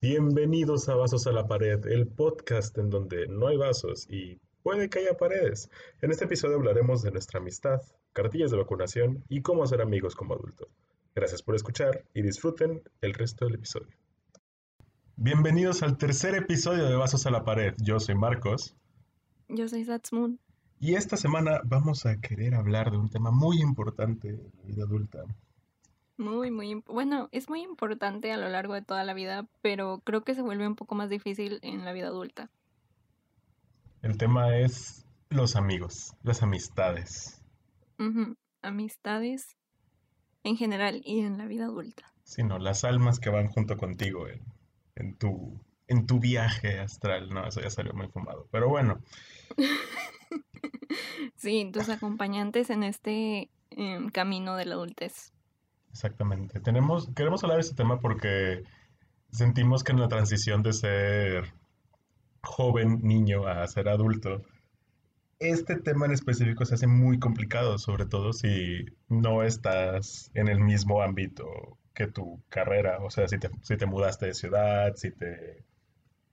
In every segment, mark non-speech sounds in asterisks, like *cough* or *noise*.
Bienvenidos a Vasos a la Pared, el podcast en donde no hay vasos y puede que haya paredes. En este episodio hablaremos de nuestra amistad, cartillas de vacunación y cómo hacer amigos como adulto. Gracias por escuchar y disfruten el resto del episodio. Bienvenidos al tercer episodio de Vasos a la Pared. Yo soy Marcos Yo soy Satsmoon. y esta semana vamos a querer hablar de un tema muy importante en la vida adulta. Muy, muy, bueno, es muy importante a lo largo de toda la vida, pero creo que se vuelve un poco más difícil en la vida adulta. El tema es los amigos, las amistades. Amistades en general y en la vida adulta. sino las almas que van junto contigo en, en tu, en tu viaje astral. No, eso ya salió muy fumado. Pero bueno, *laughs* Sí, tus acompañantes en este em, camino de la adultez. Exactamente. Tenemos, queremos hablar de este tema porque sentimos que en la transición de ser joven, niño, a ser adulto, este tema en específico se hace muy complicado, sobre todo si no estás en el mismo ámbito que tu carrera. O sea, si te, si te mudaste de ciudad, si te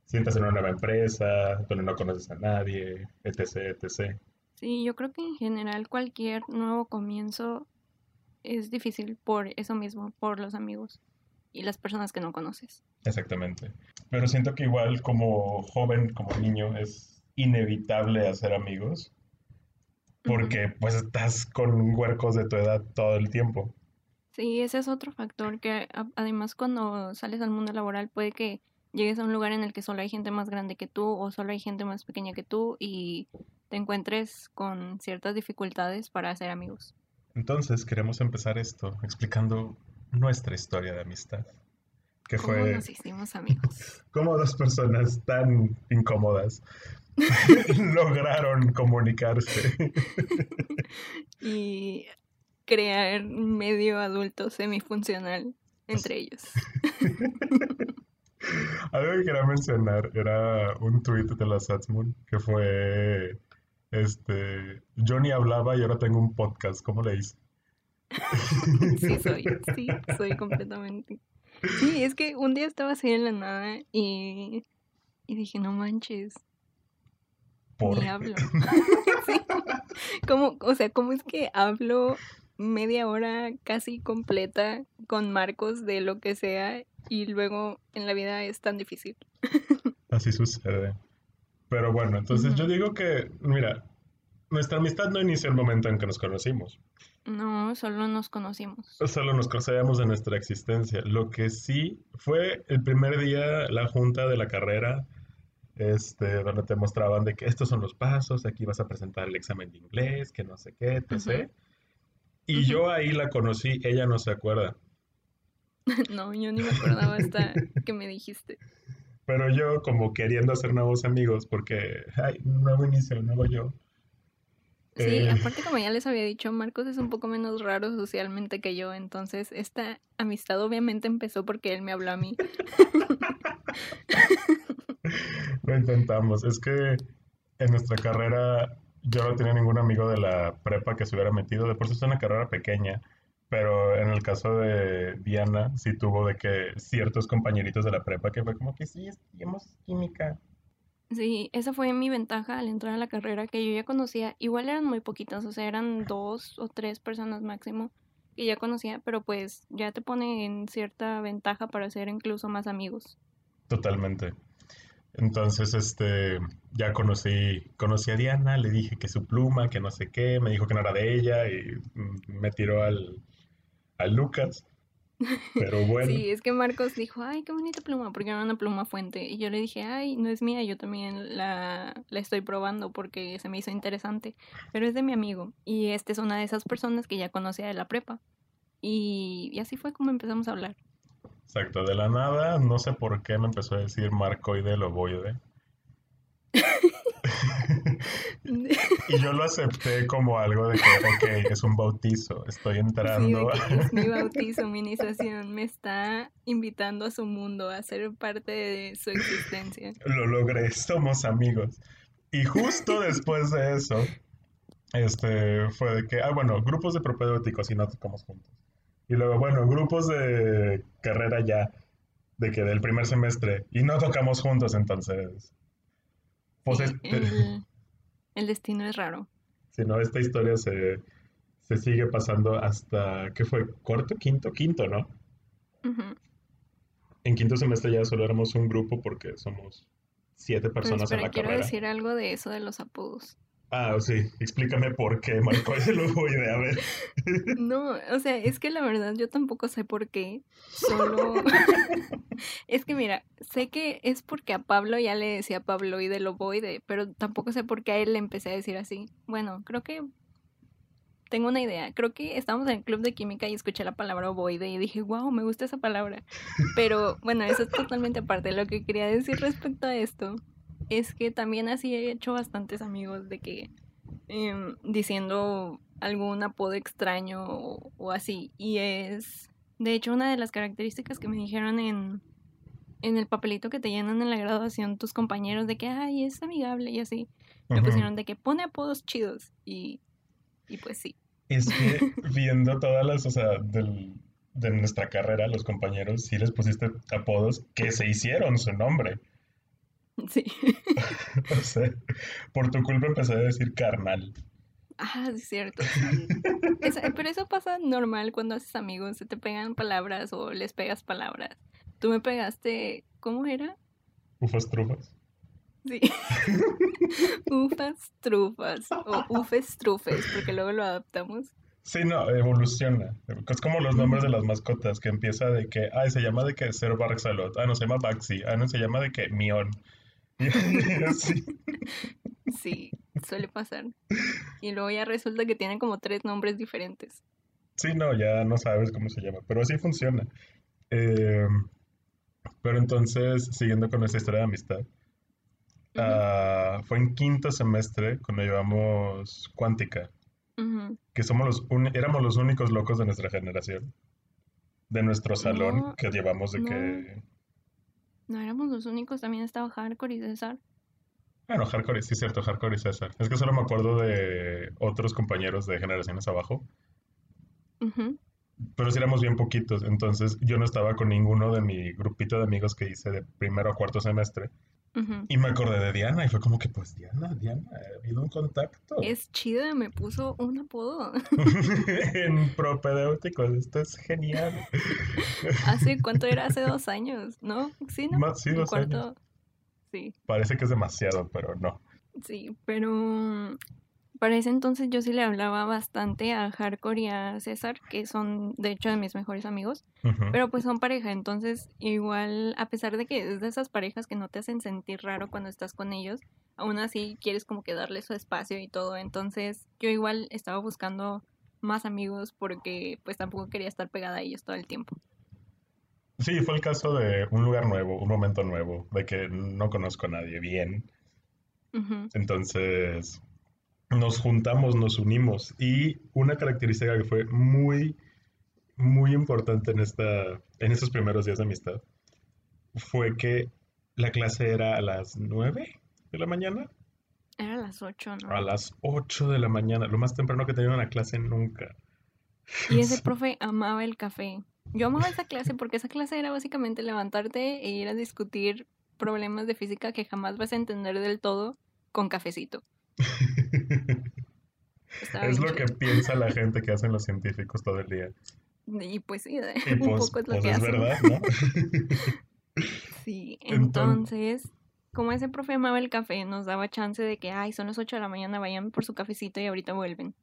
sientas en una nueva empresa, donde no conoces a nadie, etc., etc. Sí, yo creo que en general cualquier nuevo comienzo es difícil por eso mismo, por los amigos y las personas que no conoces. Exactamente. Pero siento que igual como joven, como niño, es inevitable hacer amigos, porque pues estás con huercos de tu edad todo el tiempo. Sí, ese es otro factor que además cuando sales al mundo laboral puede que llegues a un lugar en el que solo hay gente más grande que tú o solo hay gente más pequeña que tú y te encuentres con ciertas dificultades para hacer amigos. Entonces queremos empezar esto explicando nuestra historia de amistad, que ¿Cómo fue nos hicimos amigos? *laughs* cómo dos personas tan incómodas *laughs* lograron comunicarse. *laughs* Y crear medio adulto semifuncional entre ellos. Algo que quería mencionar era un tweet de la Satsmoon que fue este Johnny hablaba y ahora tengo un podcast, ¿cómo le hice? *laughs* Sí, soy, *laughs* sí, soy completamente. Sí, es que un día estaba así en la nada y, y dije, no manches, Por ni hablo. *laughs* Sí. ¿Cómo, o sea, cómo es que hablo media hora casi completa con Marcos de lo que sea y luego en la vida es tan difícil? así sucede. Pero bueno, entonces yo digo que, mira, nuestra amistad no inició el momento en que nos conocimos. No, solo nos conocimos. Solo nos conocíamos de nuestra existencia. Lo que sí fue el primer día, la junta de la carrera, este, donde te mostraban de que estos son los pasos, aquí vas a presentar el examen de inglés, que no sé qué, etc. Ujú. Y Ujú. yo ahí la conocí, ella no se acuerda. *laughs* No, yo ni me acordaba hasta que me dijiste. Pero yo como queriendo hacer nuevos amigos, porque, ay, nuevo inicio, nuevo yo. Sí, Eh, aparte como ya les había dicho, Marcos es un poco menos raro socialmente que yo, entonces esta amistad obviamente empezó porque él me habló a mí. *laughs* Lo intentamos. Es que en nuestra carrera yo no tenía ningún amigo de la prepa que se hubiera metido. De por sí es una carrera pequeña, pero en el caso de Diana sí tuvo de que ciertos compañeritos de la prepa que fue como que sí, estudiamos química. Sí, esa fue mi ventaja al entrar a la carrera que yo ya conocía. Igual eran muy poquitas, o sea, eran dos o tres personas máximo que ya conocía, pero pues ya te pone en cierta ventaja para hacer incluso más amigos. Totalmente. Entonces, este, ya conocí, conocí a Diana, le dije que su pluma, que no sé qué, me dijo que no era de ella y mm, me tiró al, al Lucas. Pero *laughs* bueno. Sí, es que Marcos dijo, ay, qué bonita pluma, porque era una pluma fuente. Y yo le dije, ay, no es mía, yo también la, la estoy probando porque se me hizo interesante, pero es de mi amigo. Y este es una de esas personas que ya conocía de la prepa. Y, y así fue como empezamos a hablar. Exacto, de la nada, no sé por qué me empezó a decir marcoide loboide. *laughs* Y yo lo acepté como algo de que, ok, es un bautizo, estoy Sí, entrando. que es mi *laughs* bautizo, mi iniciación, me está invitando a su mundo, a ser parte de su existencia. Lo logré, somos amigos. Y justo *laughs* después de eso, este, fue de que, ah, bueno, grupos de propedéuticos y no tocamos juntos. Y luego, bueno, grupos de carrera ya, de que del primer semestre y no tocamos juntos, entonces. Pues Sí, este- el, el destino es raro. si no, esta historia se, se sigue pasando hasta, ¿qué fue? ¿Cuarto, quinto? Quinto, ¿no? En quinto semestre ya solo éramos un grupo porque somos siete Pero personas en la quiero carrera. decir algo de eso de los apodos. Ah, sí, explícame por qué, Marco, *laughs* ese lo voy a ver. No, o sea, es que la verdad yo tampoco sé por qué. Solo. *laughs* es que mira, sé que es porque a Pablo ya le decía Pabloide Loboide, pero tampoco sé por qué a él le empecé a decir así. Bueno, creo que. Tengo una idea. Creo que estábamos en el club de química y escuché la palabra ovoide y dije, wow, me gusta esa palabra. Pero bueno, eso es totalmente aparte. Lo que quería decir respecto a esto es que también así he hecho bastantes amigos de que em, diciendo algún apodo extraño o, o así. Y es, de hecho, una de las características que me dijeron en, en el papelito que te llenan en la graduación tus compañeros de que, ay, es amigable y así. Me pusieron de que pone apodos chidos y, y pues sí. Es que *laughs* viendo todas las, o sea, del- de nuestra carrera, los compañeros, sí les pusiste apodos que se hicieron su nombre. *laughs* Sí. *laughs* Por tu culpa empecé a decir carnal. Ah, es cierto. *laughs* Eso- pero eso pasa normal cuando haces amigos, se te pegan palabras o les pegas palabras. Tú me pegaste, ¿cómo era? Ufas trufas. Sí. Ufas trufas o ufes trufes, porque luego lo adaptamos. Sí, no, evoluciona. Es como los nombres de las mascotas, que empieza de que, ay, se llama de que Ser Barxalot, ah, no, se llama Baxi, ah, no, se llama de que Mion. *laughs* Sí, suele pasar. Y luego ya resulta que tienen como tres nombres diferentes. Sí, no, ya no sabes cómo se llama, pero así funciona. Eh, pero entonces, siguiendo con esta historia de amistad, ah, fue en quinto semestre cuando llevamos cuántica, que somos los éramos los únicos locos de nuestra generación, de nuestro salón, No, que llevamos de no. que, No éramos los únicos, también estaba Hardcore y César. bueno, Hardcore, sí cierto, Hardcore y César. Es que solo me acuerdo de otros compañeros de generaciones abajo, pero sí éramos bien poquitos, entonces yo no estaba con ninguno de mi grupito de amigos que hice de primero a cuarto semestre. Y me acordé de Diana y fue como que, pues Diana, Diana, ha habido un contacto. Es chida, me puso un apodo. *laughs* en propedéuticos, esto es genial. ¿Hace *laughs* cuánto era? Hace dos años, ¿no? Sí, ¿no? Más, sí, dos años. Sí, Parece que es demasiado, pero no. sí, pero para ese entonces yo sí le hablaba bastante a Hardcore y a César, que son de hecho de mis mejores amigos, pero pues son pareja, entonces igual, a pesar de que es de esas parejas que no te hacen sentir raro cuando estás con ellos, aún así quieres como que darle su espacio y todo, entonces yo igual estaba buscando más amigos porque pues tampoco quería estar pegada a ellos todo el tiempo. Sí, fue el caso de un lugar nuevo, un momento nuevo, de que no conozco a nadie bien. Entonces nos juntamos, nos unimos y una característica que fue muy, muy importante en esta, en estos primeros días de amistad fue que la clase era a las 9 de la mañana, Era a las 8, ¿no? a las 8 de la mañana, lo más temprano que tenido una clase nunca. Y ese *laughs* profe amaba el café. Yo amaba esa clase porque esa clase era básicamente levantarte e ir a discutir problemas de física que jamás vas a entender del todo con cafecito. *laughs* Es lo que piensa la gente que hacen los científicos todo el día. Y pues sí, Y *laughs* un pues, poco es lo pues que es hacen. verdad, ¿no? *laughs* Sí, *laughs* Entonces- entonces, como ese profe amaba el café, nos daba chance de que, ay, son las 8 de la mañana, vayan por su cafecito y ahorita vuelven.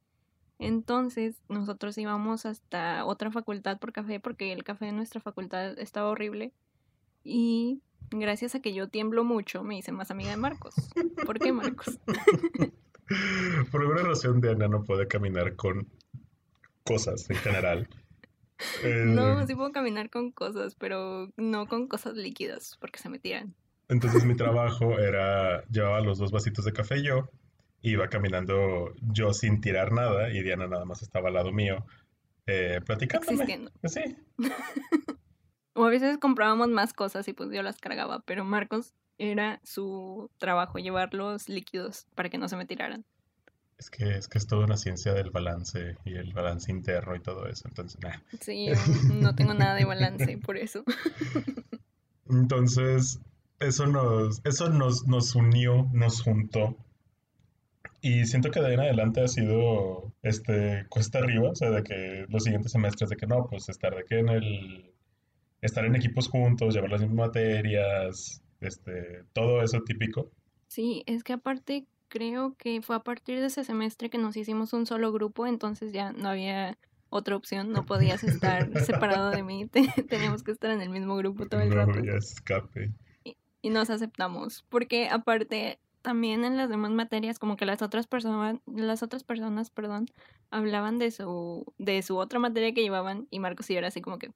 Entonces, nosotros íbamos hasta otra facultad por café porque el café de nuestra facultad estaba horrible. Y gracias a que yo tiemblo mucho, me hice más amiga de Marcos. ¿Por qué Marcos? Por alguna razón, Diana no puede caminar con cosas en general. *laughs* Eh, No, sí puedo caminar con cosas, pero no con cosas líquidas porque se me tiran. Entonces mi *laughs* trabajo era, llevaba los dos vasitos de café yo, iba caminando yo sin tirar nada y Diana nada más estaba al lado mío, eh, platicándome. Existiendo. Sí, *laughs* O a veces comprábamos más cosas y pues yo las cargaba, pero Marcos era su trabajo, llevar los líquidos para que no se me tiraran. es que, es que es toda una ciencia del balance y el balance interno y todo eso, entonces, nah. Sí, no tengo nada de balance por eso. *laughs* Entonces, eso nos, eso nos, nos unió, nos juntó. Y siento que de ahí en adelante ha sido este cuesta arriba, o sea, de que los siguientes semestres de que no, pues estar de que en el estar en equipos juntos, llevar las mismas materias, este, todo eso típico. Sí, es que aparte creo que fue a partir de ese semestre que nos hicimos un solo grupo, entonces ya no había otra opción, no podías estar *laughs* separado de mí, teníamos que estar en el mismo grupo todo el No rato. había escape. Y, y nos aceptamos, porque aparte también en las demás materias como que las otras personas las otras personas, perdón, hablaban de su de su otra materia que llevaban y Marcos y yo era así como que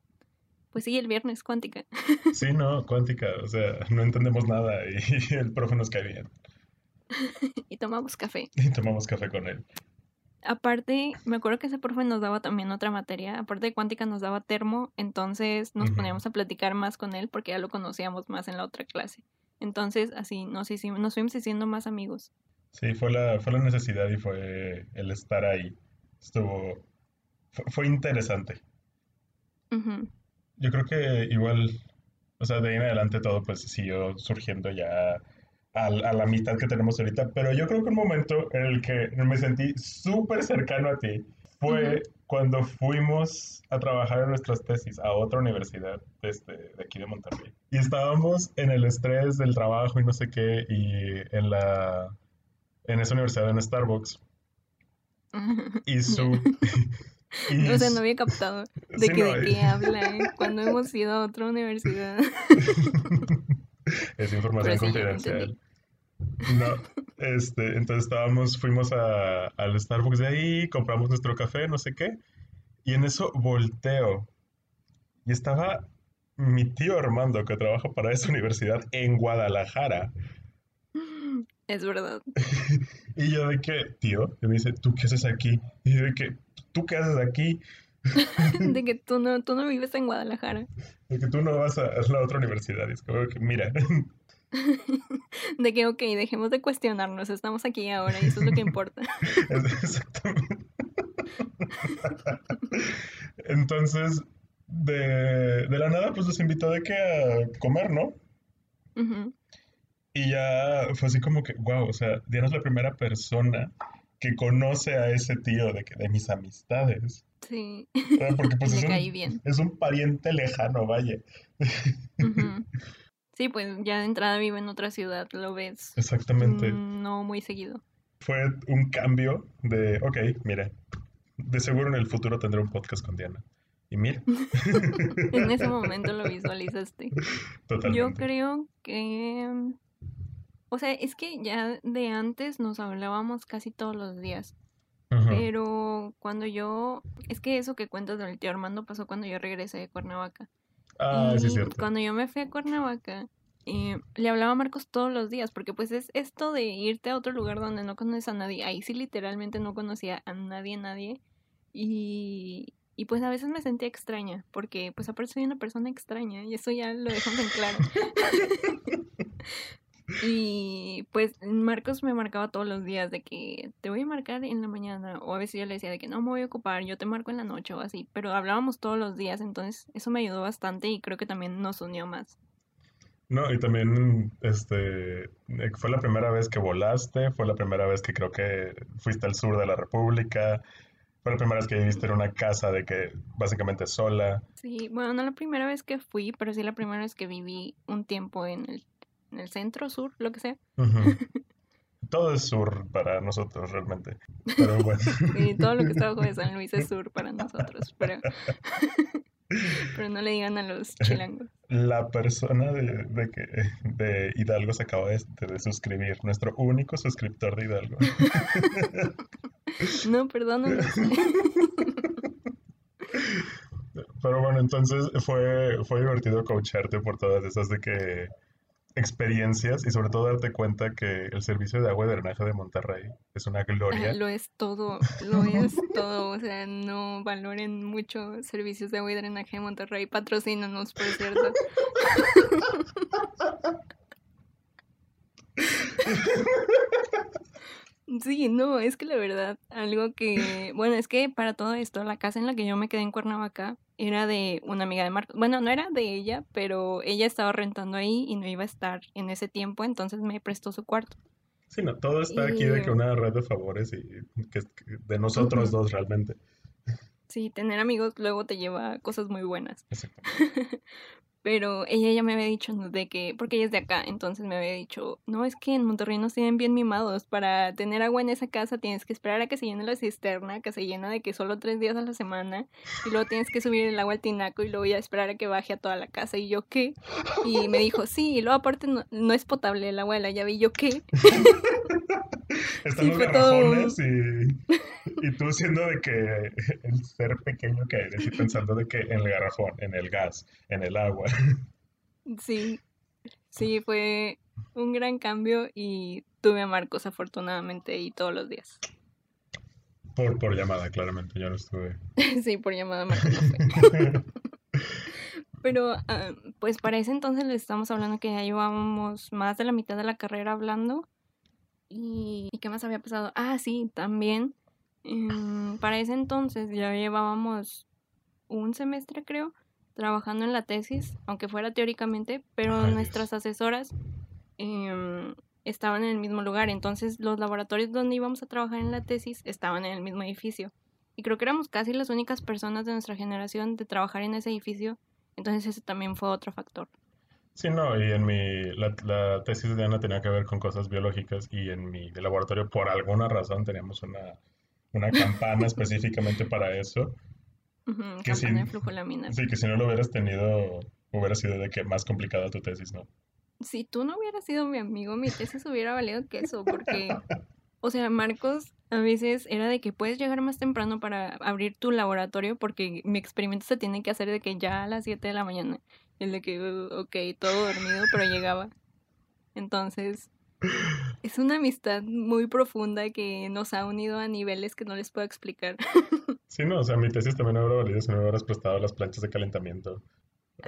pues sí, el viernes cuántica. Sí, no, cuántica, o sea, no entendemos nada y *laughs* el profe nos cae bien. *laughs* y tomamos café. Y tomamos café con él. Aparte, me acuerdo que ese profe nos daba también otra materia, aparte de cuántica nos daba termo, entonces nos poníamos a platicar más con él porque ya lo conocíamos más en la otra clase. Entonces, así nos hicimos, nos fuimos haciendo más amigos. Sí, fue la, fue la necesidad y fue el estar ahí. Estuvo, fue, fue interesante. Yo creo que igual, o sea, de ahí en adelante todo pues siguió surgiendo ya a, a la mitad que tenemos ahorita, pero yo creo que un momento en el que me sentí súper cercano a ti fue cuando fuimos a trabajar en nuestras tesis a otra universidad este, de aquí de Monterrey. Y estábamos en el estrés del trabajo y no sé qué, y en la, en esa universidad en Starbucks. *laughs* Y su... *laughs* O sea, no *laughs* había captado *laughs* de Sí, que no, de qué habla ¿eh? cuando hemos ido a otra universidad. Es información sí, confidencial. No, este, entonces estábamos, fuimos a, al Starbucks de ahí, compramos nuestro café, no sé qué, y en eso volteo. Y estaba mi tío Armando, que trabaja para esa universidad en Guadalajara. Es verdad. Y yo de que, tío, y me dice, ¿tú qué haces aquí? Y yo de que, ¿tú qué haces aquí? *laughs* De que *laughs* tú no, tú no vives en Guadalajara. De que tú no vas a, a la otra universidad. Es como que, mira, *laughs* De que, ok, dejemos de cuestionarnos, estamos aquí ahora y eso es lo que importa. Exactamente. Entonces, de, de la nada, pues los invitó de que a comer, ¿no? Y ya fue así como que, wow, o sea, Diana es la primera persona que conoce a ese tío de, que, de mis amistades. Sí, ¿verdad? Porque pues *laughs* es un, bien. es un pariente lejano, vaya. *laughs* Sí, pues ya de entrada vive en otra ciudad, lo ves. Exactamente. No muy seguido. Fue un cambio de, ok, mira, de seguro en el futuro tendré un podcast con Diana. Y mira, *laughs* En ese momento lo visualizaste. Yo totalmente. creo que... O sea, es que ya de antes nos hablábamos casi todos los días. Pero cuando yo... Es que eso que cuentas del tío Armando pasó cuando yo regresé de Cuernavaca. Ah, sí, es cierto. cuando yo me fui a Cuernavaca, eh, le hablaba a Marcos todos los días, porque pues es esto de irte a otro lugar donde no conoces a nadie. Ahí sí literalmente no conocía a nadie, nadie. Y, y pues a veces me sentía extraña, porque pues aparte soy una persona extraña, y eso ya lo dejamos en claro. *laughs* *laughs* Y pues Marcos me marcaba todos los días de que te voy a marcar en la mañana o a veces yo le decía de que no me voy a ocupar, yo te marco en la noche o así, pero hablábamos todos los días, entonces eso me ayudó bastante y creo que también nos unió más. No, y también, este, eh, fue la primera vez que volaste, fue la primera vez que creo que fuiste al sur de la República, fue la primera vez que viviste en una casa de que básicamente sola. Sí, bueno, no la primera vez que fui, pero sí la primera vez que viví un tiempo en el, en el centro, sur, lo que sea. *laughs* Todo es sur para nosotros realmente. Pero bueno, *laughs* Y todo lo que está abajo de San Luis es sur para nosotros, pero, *laughs* pero no le digan a los chilangos. la persona de, de que, de Hidalgo se acaba de, de suscribir, nuestro único suscriptor de Hidalgo. No, perdónanos. Pero bueno, entonces fue, fue divertido coacharte por todas esas de que experiencias y sobre todo darte cuenta que el servicio de agua y drenaje de Monterrey es una gloria. Lo es todo, lo es todo. O sea, no valoren mucho servicios de agua y drenaje de Monterrey. Patrocínanos, por cierto. *laughs* Sí, no, es que la verdad, algo que, bueno, es que para todo esto, la casa en la que yo me quedé en Cuernavaca, era de una amiga de Marcos. Bueno, no era de ella, pero ella estaba rentando ahí y no iba a estar en ese tiempo, entonces me prestó su cuarto. Sí, no, todo está aquí de que una red de favores y que, de nosotros dos realmente. Sí, tener amigos luego te lleva a cosas muy buenas. *laughs* Pero ella ya me había dicho de que, porque ella es de acá, entonces me había dicho, no, es que en Monterrey nos tienen bien mimados. Para tener agua en esa casa tienes que esperar a que se llene la cisterna, que se llena de que solo tres días a la semana, y luego tienes que subir el agua al tinaco y luego ya esperar a que baje a toda la casa. Y yo, ¿qué? Y me dijo, sí, y luego aparte no, no es potable el agua de la llave. Y yo, ¿qué? *laughs* *laughs* Están los garrafones y, y, tú siendo de que el ser pequeño que eres y pensando de que en el garrafón, en el gas, en el agua. Sí, sí, fue un gran cambio y tuve a Marcos afortunadamente y todos los días. Por, por llamada, claramente, yo no estuve. *laughs* sí, por llamada Marcos no fue. *laughs* Pero ah, pues para ese entonces les estamos hablando que ya llevábamos más de la mitad de la carrera hablando ¿Y, qué más había pasado? Ah, sí, también. Em, para ese entonces ya llevábamos un semestre, creo, trabajando en la tesis, aunque fuera teóricamente, pero nuestras asesoras em, estaban en el mismo lugar. Entonces los laboratorios donde íbamos a trabajar en la tesis estaban en el mismo edificio. Y creo que éramos casi las únicas personas de nuestra generación de trabajar en ese edificio. Entonces ese también fue otro factor. Sí, no, y en mi, la, tesis de Ana tenía que ver con cosas biológicas y en mi laboratorio por alguna razón teníamos una, una campana *laughs* específicamente para eso. que campana de flujo laminar. Sí, que si no lo hubieras tenido, hubiera sido de que más complicada tu tesis, ¿no? Si tú no hubieras sido mi amigo, mi tesis hubiera valido queso, porque, o sea, Marcos a veces era de que puedes llegar más temprano para abrir tu laboratorio porque mi experimento se tiene que hacer de que ya a las 7 de la mañana. El de que, ok, todo dormido, pero llegaba. Entonces, es una amistad muy profunda que nos ha unido a niveles que no les puedo explicar. *laughs* Sí, no, o sea, mi tesis también hubiera valido si no me hubieras prestado las planchas de calentamiento.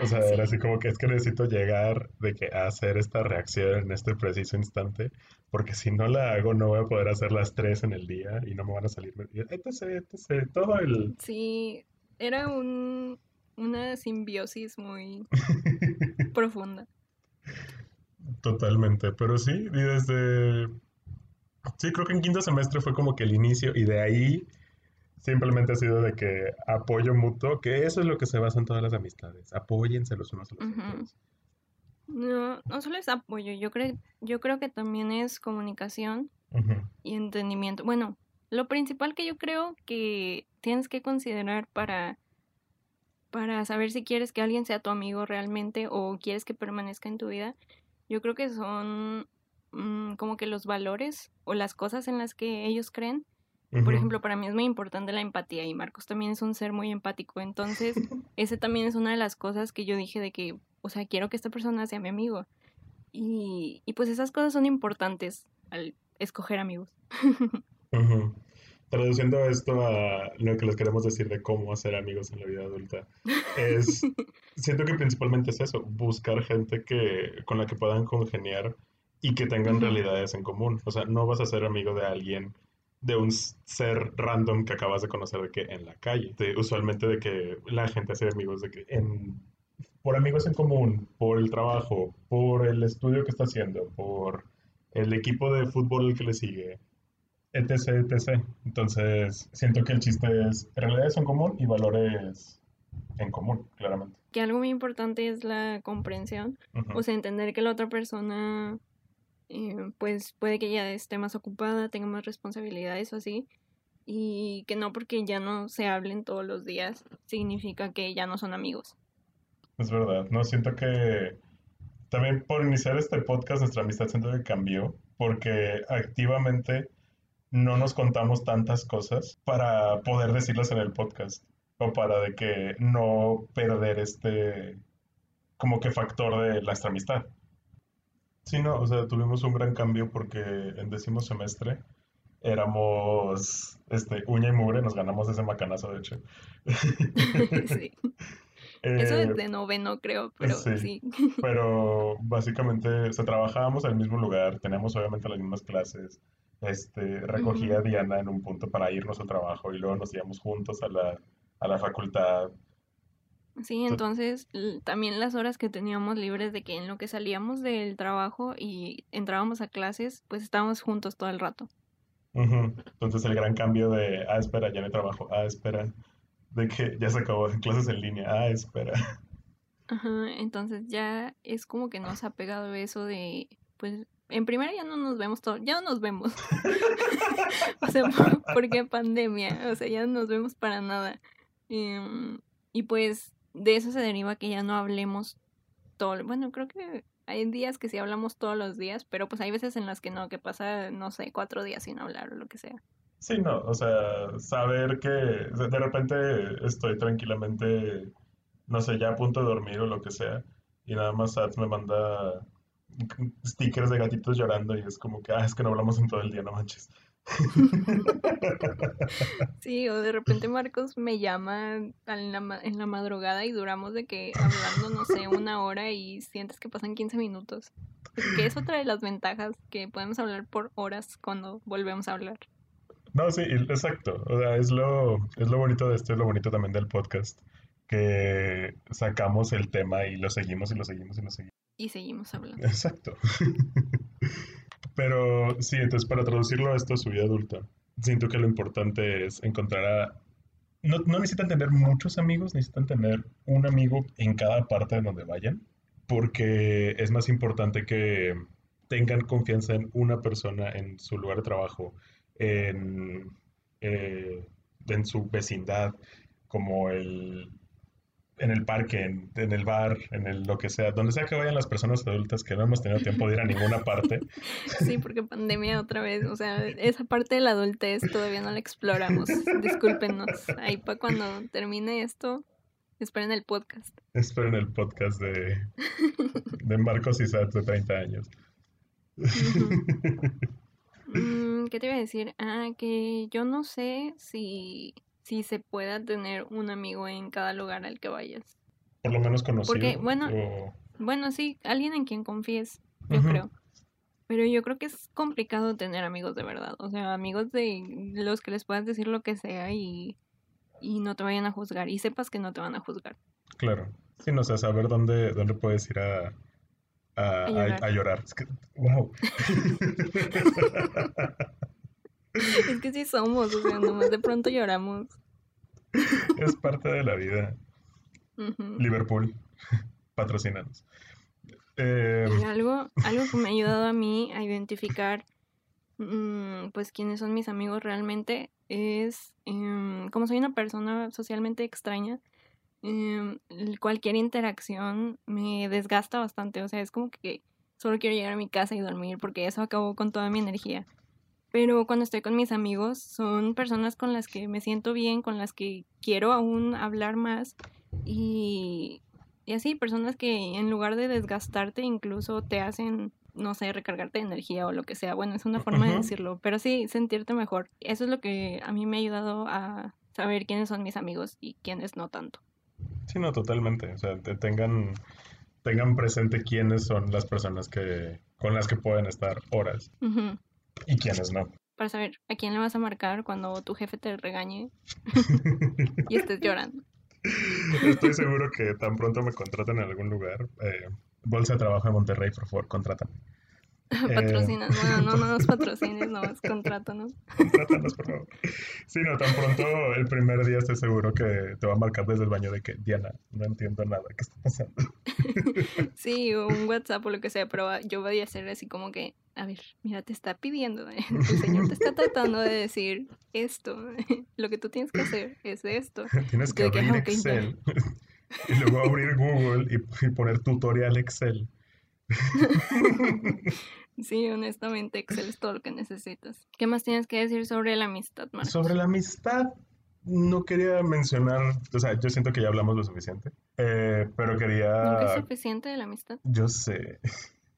O sea, era así como que es que necesito llegar de que a hacer esta reacción en este preciso instante, porque si no la hago no voy a poder hacer las tres en el día y no me van a salir, etc, etc, todo el... Sí, era un, una simbiosis muy *laughs* profunda. Totalmente, pero sí, y desde... Sí, creo que en quinto semestre fue como que el inicio y de ahí simplemente ha sido de que apoyo mutuo, que eso es lo que se basa en todas las amistades. Apóyense los unos a los otros. No, no solo es apoyo, yo creo, yo creo que también es comunicación y entendimiento. Bueno, lo principal que yo creo que tienes que considerar para para saber si quieres que alguien sea tu amigo realmente o quieres que permanezca en tu vida, yo creo que son mm, como que los valores o las cosas en las que ellos creen. Por ejemplo, para mí es muy importante la empatía y Marcos también es un ser muy empático. Entonces, *laughs* ese también es una de las cosas que yo dije de que, o sea, quiero que esta persona sea mi amigo. Y, y pues esas cosas son importantes al escoger amigos. *laughs* traduciendo esto a lo que les queremos decir de cómo hacer amigos en la vida adulta, es, *laughs* siento que principalmente es eso, buscar gente que, con la que puedan congeniar y que tengan realidades en común. O sea, no vas a ser amigo de alguien, de un ser random que acabas de conocer de que en la calle. usualmente de que la gente hace amigos de que en, por amigos en común, por el trabajo, por el estudio que está haciendo, por el equipo de fútbol que le sigue, etc, etc. Entonces, siento que el chiste es realidades en común y valores en común, claramente. Que algo muy importante es la comprensión, o sea, entender que la otra persona, eh, pues puede que ya esté más ocupada, tenga más responsabilidades o así, y que no porque ya no se hablen todos los días significa que ya no son amigos. Es verdad, no siento que también por iniciar este podcast nuestra amistad siento que cambió porque activamente no nos contamos tantas cosas para poder decirlas en el podcast o para de que no perder este como que factor de nuestra amistad. Sí, no, o sea, tuvimos un gran cambio porque en décimo semestre éramos este, uña y mugre, nos ganamos ese macanazo, de hecho. *laughs* *laughs* sí. Eso eh, de noveno, creo, pero sí. Pero básicamente, o sea, trabajábamos en el mismo lugar, teníamos obviamente las mismas clases, este, recogía a Diana en un punto para irnos al trabajo y luego nos íbamos juntos a la, a la facultad. Sí, entonces también las horas que teníamos libres de que en lo que salíamos del trabajo y entrábamos a clases, pues estábamos juntos todo el rato. Entonces el gran cambio de, ah, espera, ya no trabajo, ah, espera, de que ya se acabó *laughs* clases en línea, ah, espera. Ajá, entonces ya es como que nos ha pegado eso de, pues, en primera ya no nos vemos todo, ya no nos vemos. *laughs* O sea, por- porque pandemia, o sea, ya no nos vemos para nada. Em, y pues de eso se deriva que ya no hablemos todo. Bueno, creo que hay días que sí hablamos todos los días, pero pues hay veces en las que no, que pasa, no sé, cuatro días sin hablar o lo que sea. Sí, no, o sea, saber que de repente estoy tranquilamente, no sé, ya a punto de dormir o lo que sea, y nada más Sats me manda *laughs* stickers de gatitos llorando y es como que, ah, es que no hablamos en todo el día, no manches. *laughs* Sí, o de repente Marcos me llama en la, en la madrugada y duramos de que hablando, no sé, una hora y sientes que pasan 15 minutos. Que es otra de las ventajas, que podemos hablar por horas cuando volvemos a hablar. No, sí, exacto. O sea, es lo, es lo bonito de esto, es lo bonito también del podcast, que sacamos el tema y lo seguimos y lo seguimos y lo seguimos. Y seguimos hablando. Exacto. *laughs* Pero sí, entonces para traducirlo a esto a su vida adulta, siento que lo importante es encontrar a... No, no necesitan tener muchos amigos, necesitan tener un amigo en cada parte de donde vayan, porque es más importante que tengan confianza en una persona en su lugar de trabajo, en, eh, en su vecindad, como el, en el parque, en, en el bar, en el lo que sea, donde sea que vayan las personas adultas que no hemos tenido tiempo de ir a ninguna parte. *laughs* Sí, porque pandemia otra vez, o sea, esa parte de la adultez todavía no la exploramos. Discúlpenos. Ahí para cuando termine esto, esperen el podcast. Esperen el podcast de, de Marcos y Sats de 30 años. *laughs* Mm, ¿qué te iba a decir? Ah, que yo no sé si, si se pueda tener un amigo en cada lugar al que vayas. Por lo menos conocido. Porque, bueno, o- Bueno, sí, alguien en quien confíes, yo creo. Pero yo creo que es complicado tener amigos de verdad. O sea, amigos de los que les puedas decir lo que sea y, y no te vayan a juzgar. Y sepas que no te van a juzgar. Claro. Sí, no sé, saber dónde, dónde puedes ir a, a, A a- llorar. a llorar. Es que, wow. *laughs* *laughs* *laughs* Es que sí somos, o sea, nomás de pronto lloramos. Es parte de la vida. Liverpool, *laughs* patrocinados. Eh, Y algo, algo que me ha ayudado a mí a identificar, mm, pues, quiénes son mis amigos realmente es, em, como soy una persona socialmente extraña, em, cualquier interacción me desgasta bastante. O sea, es como que solo quiero llegar a mi casa y dormir porque eso acabó con toda mi energía. Pero cuando estoy con mis amigos, son personas con las que me siento bien, con las que quiero aún hablar más y, y así, personas que en lugar de desgastarte incluso te hacen, no sé, recargarte de energía o lo que sea. Bueno, es una forma de decirlo, pero sí, sentirte mejor. Eso es lo que a mí me ha ayudado a saber quiénes son mis amigos y quiénes no tanto. sí, no, totalmente. O sea, te tengan, tengan presente quiénes son las personas que, con las que pueden estar horas Ujú. Y quiénes no. Para saber a quién le vas a marcar cuando tu jefe te regañe *laughs* y estés llorando. Estoy seguro que tan pronto me contraten en algún lugar. eh, Bolsa de Trabajo de Monterrey, por favor, contrátame. *laughs* Eh, Patrocinas. Bueno, no, no nos *laughs* patrocines, no, es contrátanos. Contrátanos, por favor. Sí, no, tan pronto el primer día estoy seguro que te va a marcar desde el baño de que, Diana, no entiendo nada, ¿qué está pasando? Sí, un WhatsApp o lo que sea, pero yo voy a hacer así como que, a ver, mira, te está pidiendo, ¿eh? *laughs* el señor te está tratando de decir esto, *laughs* lo que tú tienes que hacer es esto. *laughs* Tienes que abrir ah. Excel y luego abrir Google y, y poner tutorial Excel. Sí, honestamente, Excel es todo lo que necesitas. ¿Qué más tienes que decir sobre la amistad, Marcos? Sobre la amistad, no quería mencionar, o sea, yo siento que ya hablamos lo suficiente, eh, pero ¿Nunca es quería, suficiente de la amistad? yo sé,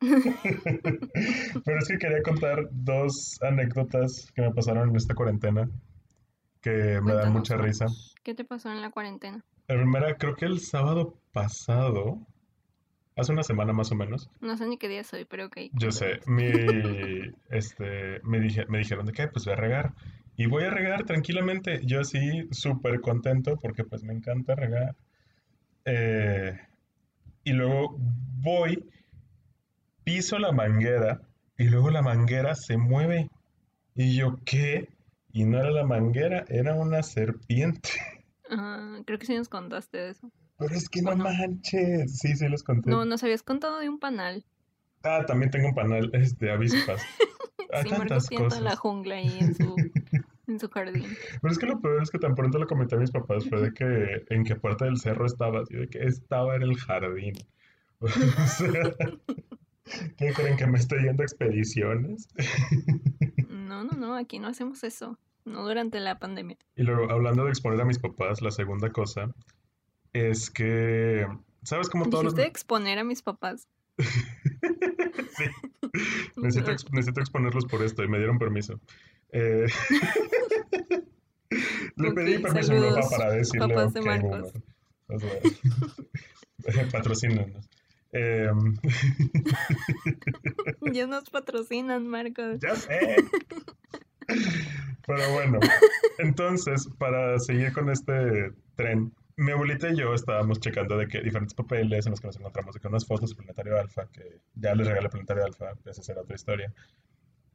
*laughs* pero es que quería contar dos anécdotas que me pasaron en esta cuarentena que me dan mucha risa. ¿Qué te pasó en la cuarentena? La primera, creo que el sábado pasado, hace una semana más o menos, No sé ni qué día soy, pero ok. yo sé, mi, *laughs* este, me dije, me dijeron de que pues voy a regar. Y voy a regar tranquilamente, yo así súper contento porque pues me encanta regar. Eh, y luego voy, piso la manguera y luego la manguera se mueve. Y yo, ¿qué? Y no era la manguera, era una serpiente. Ah, creo que sí nos contaste de eso. Pero es que no manches. Sí, sí los conté. No, nos habías contado de un panal. Ah, también tengo un este, de avispas. *laughs* Hay sí, Marcos tantas tiene toda la cosas. jungla ahí en su, *laughs* en su jardín. Pero es que lo peor es que tan pronto le comenté a mis papás fue de que en qué parte del cerro estaba, y de que estaba en el jardín. *laughs* O sea, ¿qué creen que me estoy yendo a expediciones? *laughs* No, no, no, aquí no hacemos eso. No durante la pandemia. Y luego, hablando de exponer a mis papás, la segunda cosa es que, ¿sabes cómo todos los... Dijiste exponer a mis papás. *laughs* Sí, *laughs* necesito, ex- necesito exponerlos por esto y me dieron permiso. Eh, Le pedí permiso a mi papá para decirle, papás de "Ok, Marcos". boomer". O sea, patrocínanos. Em, *laughs* Ya nos patrocinan, Marcos. ya sé. Pero bueno, entonces, para seguir con este tren, mi abuelita y yo estábamos checando de que diferentes papeles en los que nos encontramos, de que unas fotos del Planetario Alfa, que ya les regalé Planetario Alfa, esa será otra historia.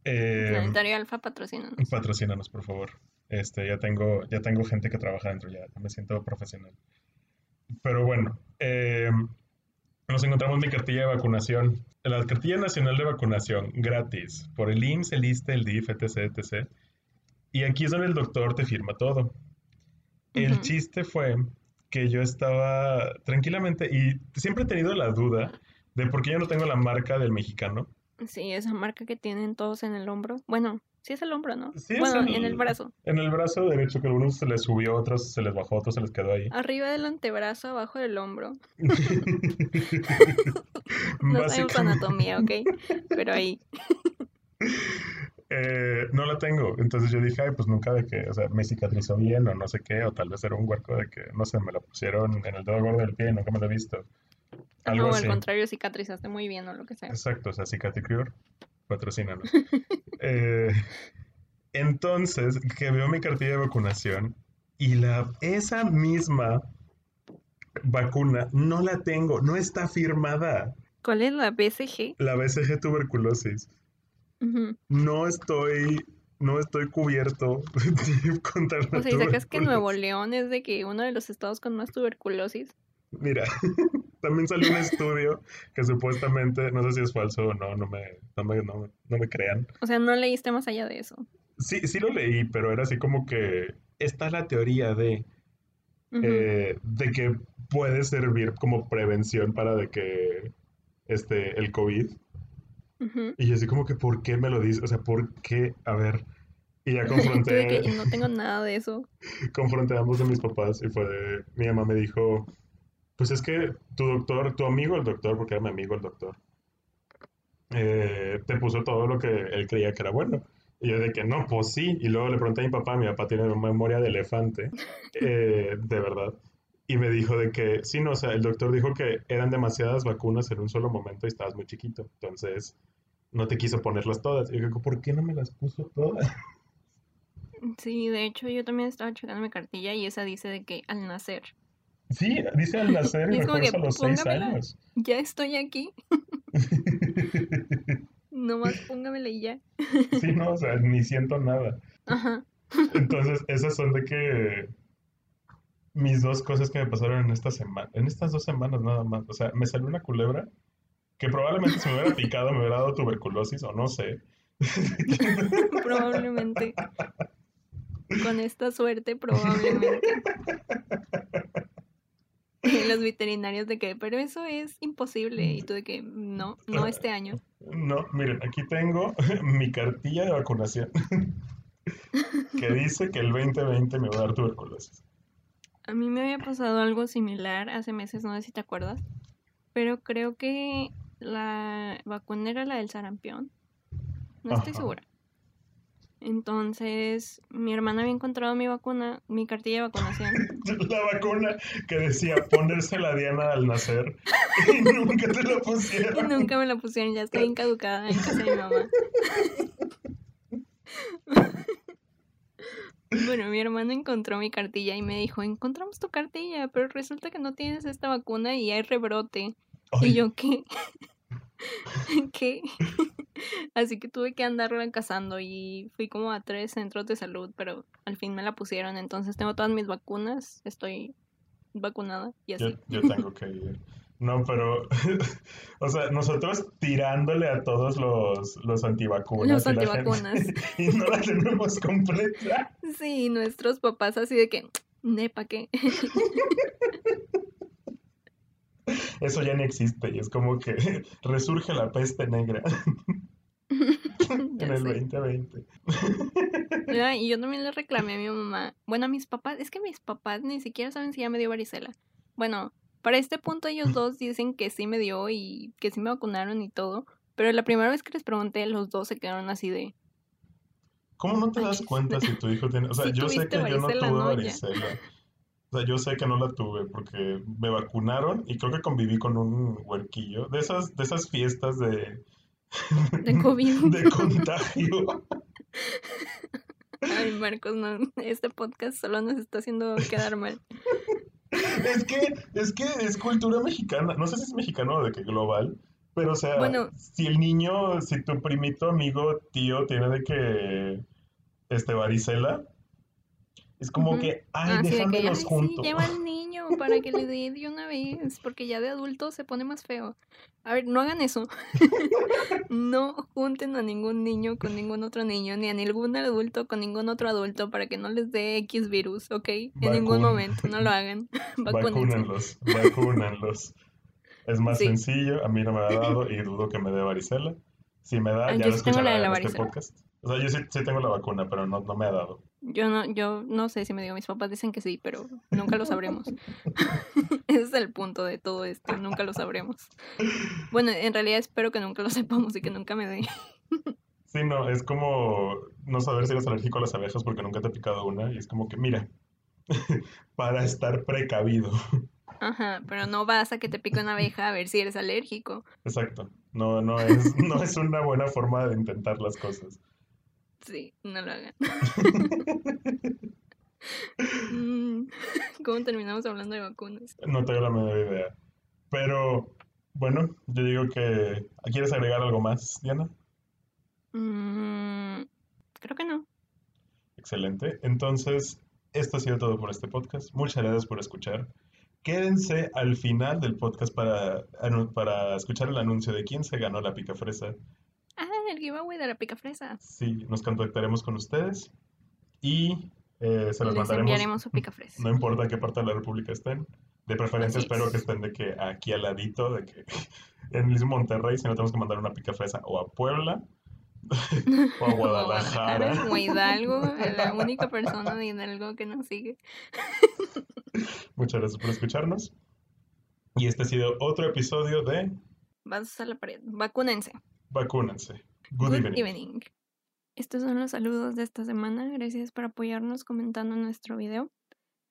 Em, Planetario Alfa patrocinan. Patrocínanos, por favor. Este, ya tengo, ya tengo gente que trabaja dentro, ya me siento profesional. Pero bueno, eh, nos encontramos mi cartilla de vacunación. La cartilla nacional de vacunación, gratis, por el IMSS, el ISSSTE, el DIF, etc, etc. Y aquí es donde el doctor te firma todo. El chiste fue que yo estaba tranquilamente y siempre he tenido la duda de por qué yo no tengo la marca del mexicano. Sí, esa marca que tienen todos en el hombro. Bueno, sí es el hombro, ¿no? Sí, es bueno, el- en el brazo. En el brazo derecho, que a algunos se les subió, otros se les bajó, otros se les quedó ahí. Arriba del antebrazo, abajo del hombro. *laughs* No sabemos anatomía, ¿ok? Pero ahí. eh, no la tengo. Entonces yo dije, ay, pues nunca de que, o sea, me cicatrizó bien o no sé qué, o tal vez era un hueco de que, no sé, me la pusieron en el dedo gordo del pie y nunca me lo he visto. Algo No, así. al contrario, cicatrizaste muy bien o lo que sea. Exacto, o sea, Cicatricure, patrocínanos. Eh, entonces, que veo mi cartilla de vacunación y la, esa misma vacuna no la tengo, no está firmada. ¿Cuál es la BCG? La BCG tuberculosis. No estoy, no estoy cubierto *laughs* contra la O sea, y sacas que. Nuevo León es de que uno de los estados con más tuberculosis. Mira, también salió un estudio que supuestamente, no sé si es falso o no, no me, no me, no me- no me crean. O sea, no leíste más allá de eso. Sí, sí lo leí, pero era así como que está la teoría de, eh, de que puede servir como prevención para de que este, el COVID. Y yo así como que, ¿por qué me lo dices? O sea, ¿por qué? A ver. Y ya *laughs* que confronté, no tengo nada de eso. *laughs* confronté a ambos de mis papás y fue de, mi mamá me dijo, pues es que tu doctor, tu amigo el doctor, porque era mi amigo el doctor, eh, te puso todo lo que él creía que era bueno. Y yo de que no, pues sí. Y luego le pregunté a mi papá, mi papá tiene memoria de elefante, *laughs* eh, de verdad. Y me dijo de que, sí, no, o sea, el doctor dijo que eran demasiadas vacunas en un solo momento y estabas muy chiquito. Entonces, no te quiso ponerlas todas. Y yo digo, ¿por qué no me las puso todas? Sí, de hecho yo también estaba checando mi cartilla y esa dice de que al nacer. Sí, dice al nacer y Y a los seis años. Ya estoy aquí. *laughs* Nomás póngamela y ya. Sí, no, o sea, ni siento nada. Ajá. Entonces, esas son de que mis dos cosas que me pasaron en esta semana, en estas dos semanas nada más. O sea, me salió una culebra que probablemente si me hubiera picado me hubiera dado tuberculosis o no sé. *laughs* Probablemente. Con esta suerte, probablemente. *laughs* *laughs* Los veterinarios de que, pero eso es imposible. Y tú de que, no, no este año. No, miren, aquí tengo *laughs* mi cartilla de vacunación *laughs* que dice que el 2020 me va a dar tuberculosis. A mí me había pasado algo similar hace meses, no sé si te acuerdas. Pero creo que la vacuna era la del sarampión. No estoy Ajá. segura. Entonces, mi hermana había encontrado mi vacuna, mi cartilla de vacunación. *laughs* La vacuna que decía ponerse la diana al nacer *laughs* y nunca te la Y pusieron. nunca me la pusieron, ya está bien caducada en casa de mi mamá. *laughs* Bueno, mi hermano encontró mi cartilla y me dijo, encontramos tu cartilla, pero resulta que no tienes esta vacuna y hay rebrote. Ay, Y yo, ¿qué? ¿Qué? Así que tuve que andarla cazando y fui como a tres centros de salud, pero al fin me la pusieron. Entonces tengo todas mis vacunas, estoy vacunada y yo, así. yo tengo que ir. No, pero, *laughs* o sea, nosotros tirándole a todos los, los antivacunas Los y antivacunas. gente- *laughs* y no la tenemos completa. Sí, nuestros papás así de que, nepa, ¿qué? *laughs* Eso ya ni existe y es como que *laughs* resurge la peste negra *laughs* en el sé. 2020. Ah, *laughs* y yo también le reclamé a mi mamá. Bueno, a mis papás, es que mis papás ni siquiera saben si ya me dio varicela. Bueno, para este punto ellos dos dicen que sí me dio y que sí me vacunaron y todo. Pero la primera vez que les pregunté, los dos se quedaron así de... ¿Cómo no te das cuenta si tu hijo tiene... O sea, yo sé que yo no varicela, tuve ¿no? O sea, yo sé que no la tuve porque me vacunaron y creo que conviví con un huerquillo. De esas, de esas fiestas de... De COVID. *laughs* de contagio. Ay, Marcos, no, este podcast solo nos está haciendo quedar mal. Es que, es que es cultura mexicana. No sé si es mexicano o de que global. Pero, o sea, Bueno. si el niño, si tu primito, amigo, tío tiene de que, este, varicela, es como Ujú. que, ay, Así de que, ay, sí, juntos. lleva al niño para que le dé de una vez, porque ya de adulto se pone más feo. A ver, no hagan eso. *laughs* no junten a ningún niño con ningún otro niño, ni a ningún adulto con ningún otro adulto para que no les dé X virus, ¿ok? En ningún momento, no lo hagan. *laughs* *laughs* Vacúnenlos, vacúnenlos. Es más Sí. sencillo, a mí no me ha dado y dudo que me dé varicela. Si me da, Ah, ya yo lo sí tengo la de escucharán la en este podcast. O sea, yo sí, sí tengo la vacuna, pero no, no me ha dado. Yo no, yo no sé si me digo, mis papás dicen que sí, pero nunca lo sabremos. *laughs* Ese es el punto de todo esto, nunca lo sabremos. Bueno, en realidad espero que nunca lo sepamos y que nunca me dé. Sí, no, es como no saber si eres alérgico a las abejas porque nunca te ha picado una y es como que, mira, *laughs* para estar precavido. Ajá, pero no vas a que te pique una abeja a ver si eres alérgico. Exacto. No, no es, no es una buena forma de intentar las cosas. Sí, no lo hagan. *laughs* Mm, *laughs* ¿Cómo terminamos hablando de vacunas? No tengo la menor idea. Pero, bueno, yo digo que... ¿Quieres agregar algo más, Diana? Mm, creo que no. Excelente. Entonces, esto ha sido todo por este podcast. Muchas gracias por escuchar. Quédense al final del podcast para, para escuchar el anuncio de quién se ganó la pica fresa. El giveaway de la pica fresa. Sí, nos contactaremos con ustedes y eh, se los Les mandaremos. enviaremos su pica fresa. No importa en qué parte de la República estén. De preferencia Así espero es. que estén de que aquí al ladito, de que *laughs* en Monterrey, si no tenemos que mandar una pica fresa o a Puebla *laughs* o a Guadalajara. O a Hidalgo, *laughs* la única persona de Hidalgo que nos sigue. Muchas gracias por escucharnos. Y este ha sido otro episodio de Vas a la pared. Vacúnense. Vacúnense. Good, Good evening. evening. Estos son los saludos de esta semana. Gracias por apoyarnos comentando nuestro video.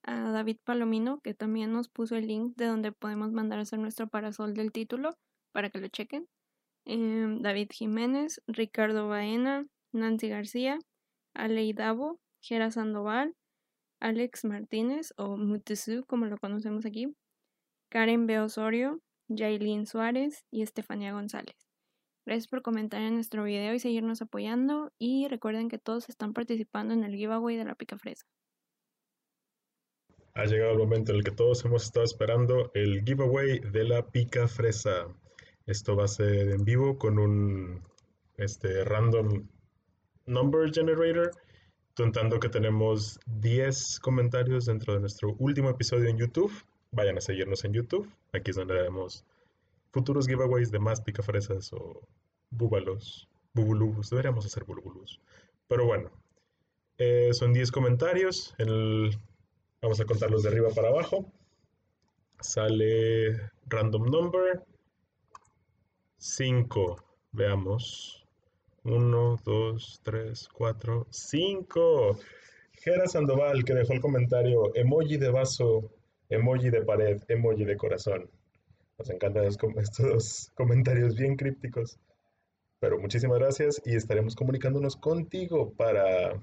A David Palomino, que también nos puso el link de donde podemos mandar a hacer nuestro parasol del título para que lo chequen. Em, David Jiménez, Ricardo Baena, Nancy García, Ale Davo, Gera Sandoval, Alex Martínez o Mutesu, como lo conocemos aquí, Karen B. Osorio, Jailin Suárez y Estefanía González. Gracias por comentar en nuestro video y seguirnos apoyando. Y recuerden que todos están participando en el giveaway de la pica fresa. Ha llegado el momento en el que todos hemos estado esperando el giveaway de la pica fresa. Esto va a ser en vivo con un este, random number generator, contando que tenemos 10 comentarios dentro de nuestro último episodio en YouTube. Vayan a seguirnos en YouTube. Aquí es donde haremos futuros giveaways de más picafresas o búbalos, bubulubus. Deberíamos hacer bubulubus. Pero bueno, eh, son 10 comentarios. Vamos a contarlos de arriba para abajo. Sale random number 5. Veamos. 1, 2, 3, 4, 5. Gera Sandoval que dejó el comentario emoji de vaso, emoji de pared, emoji de corazón. Nos encantan estos *laughs* comentarios bien crípticos. Pero muchísimas gracias y estaremos comunicándonos contigo para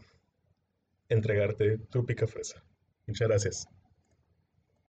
entregarte tu pica fresa. Muchas gracias.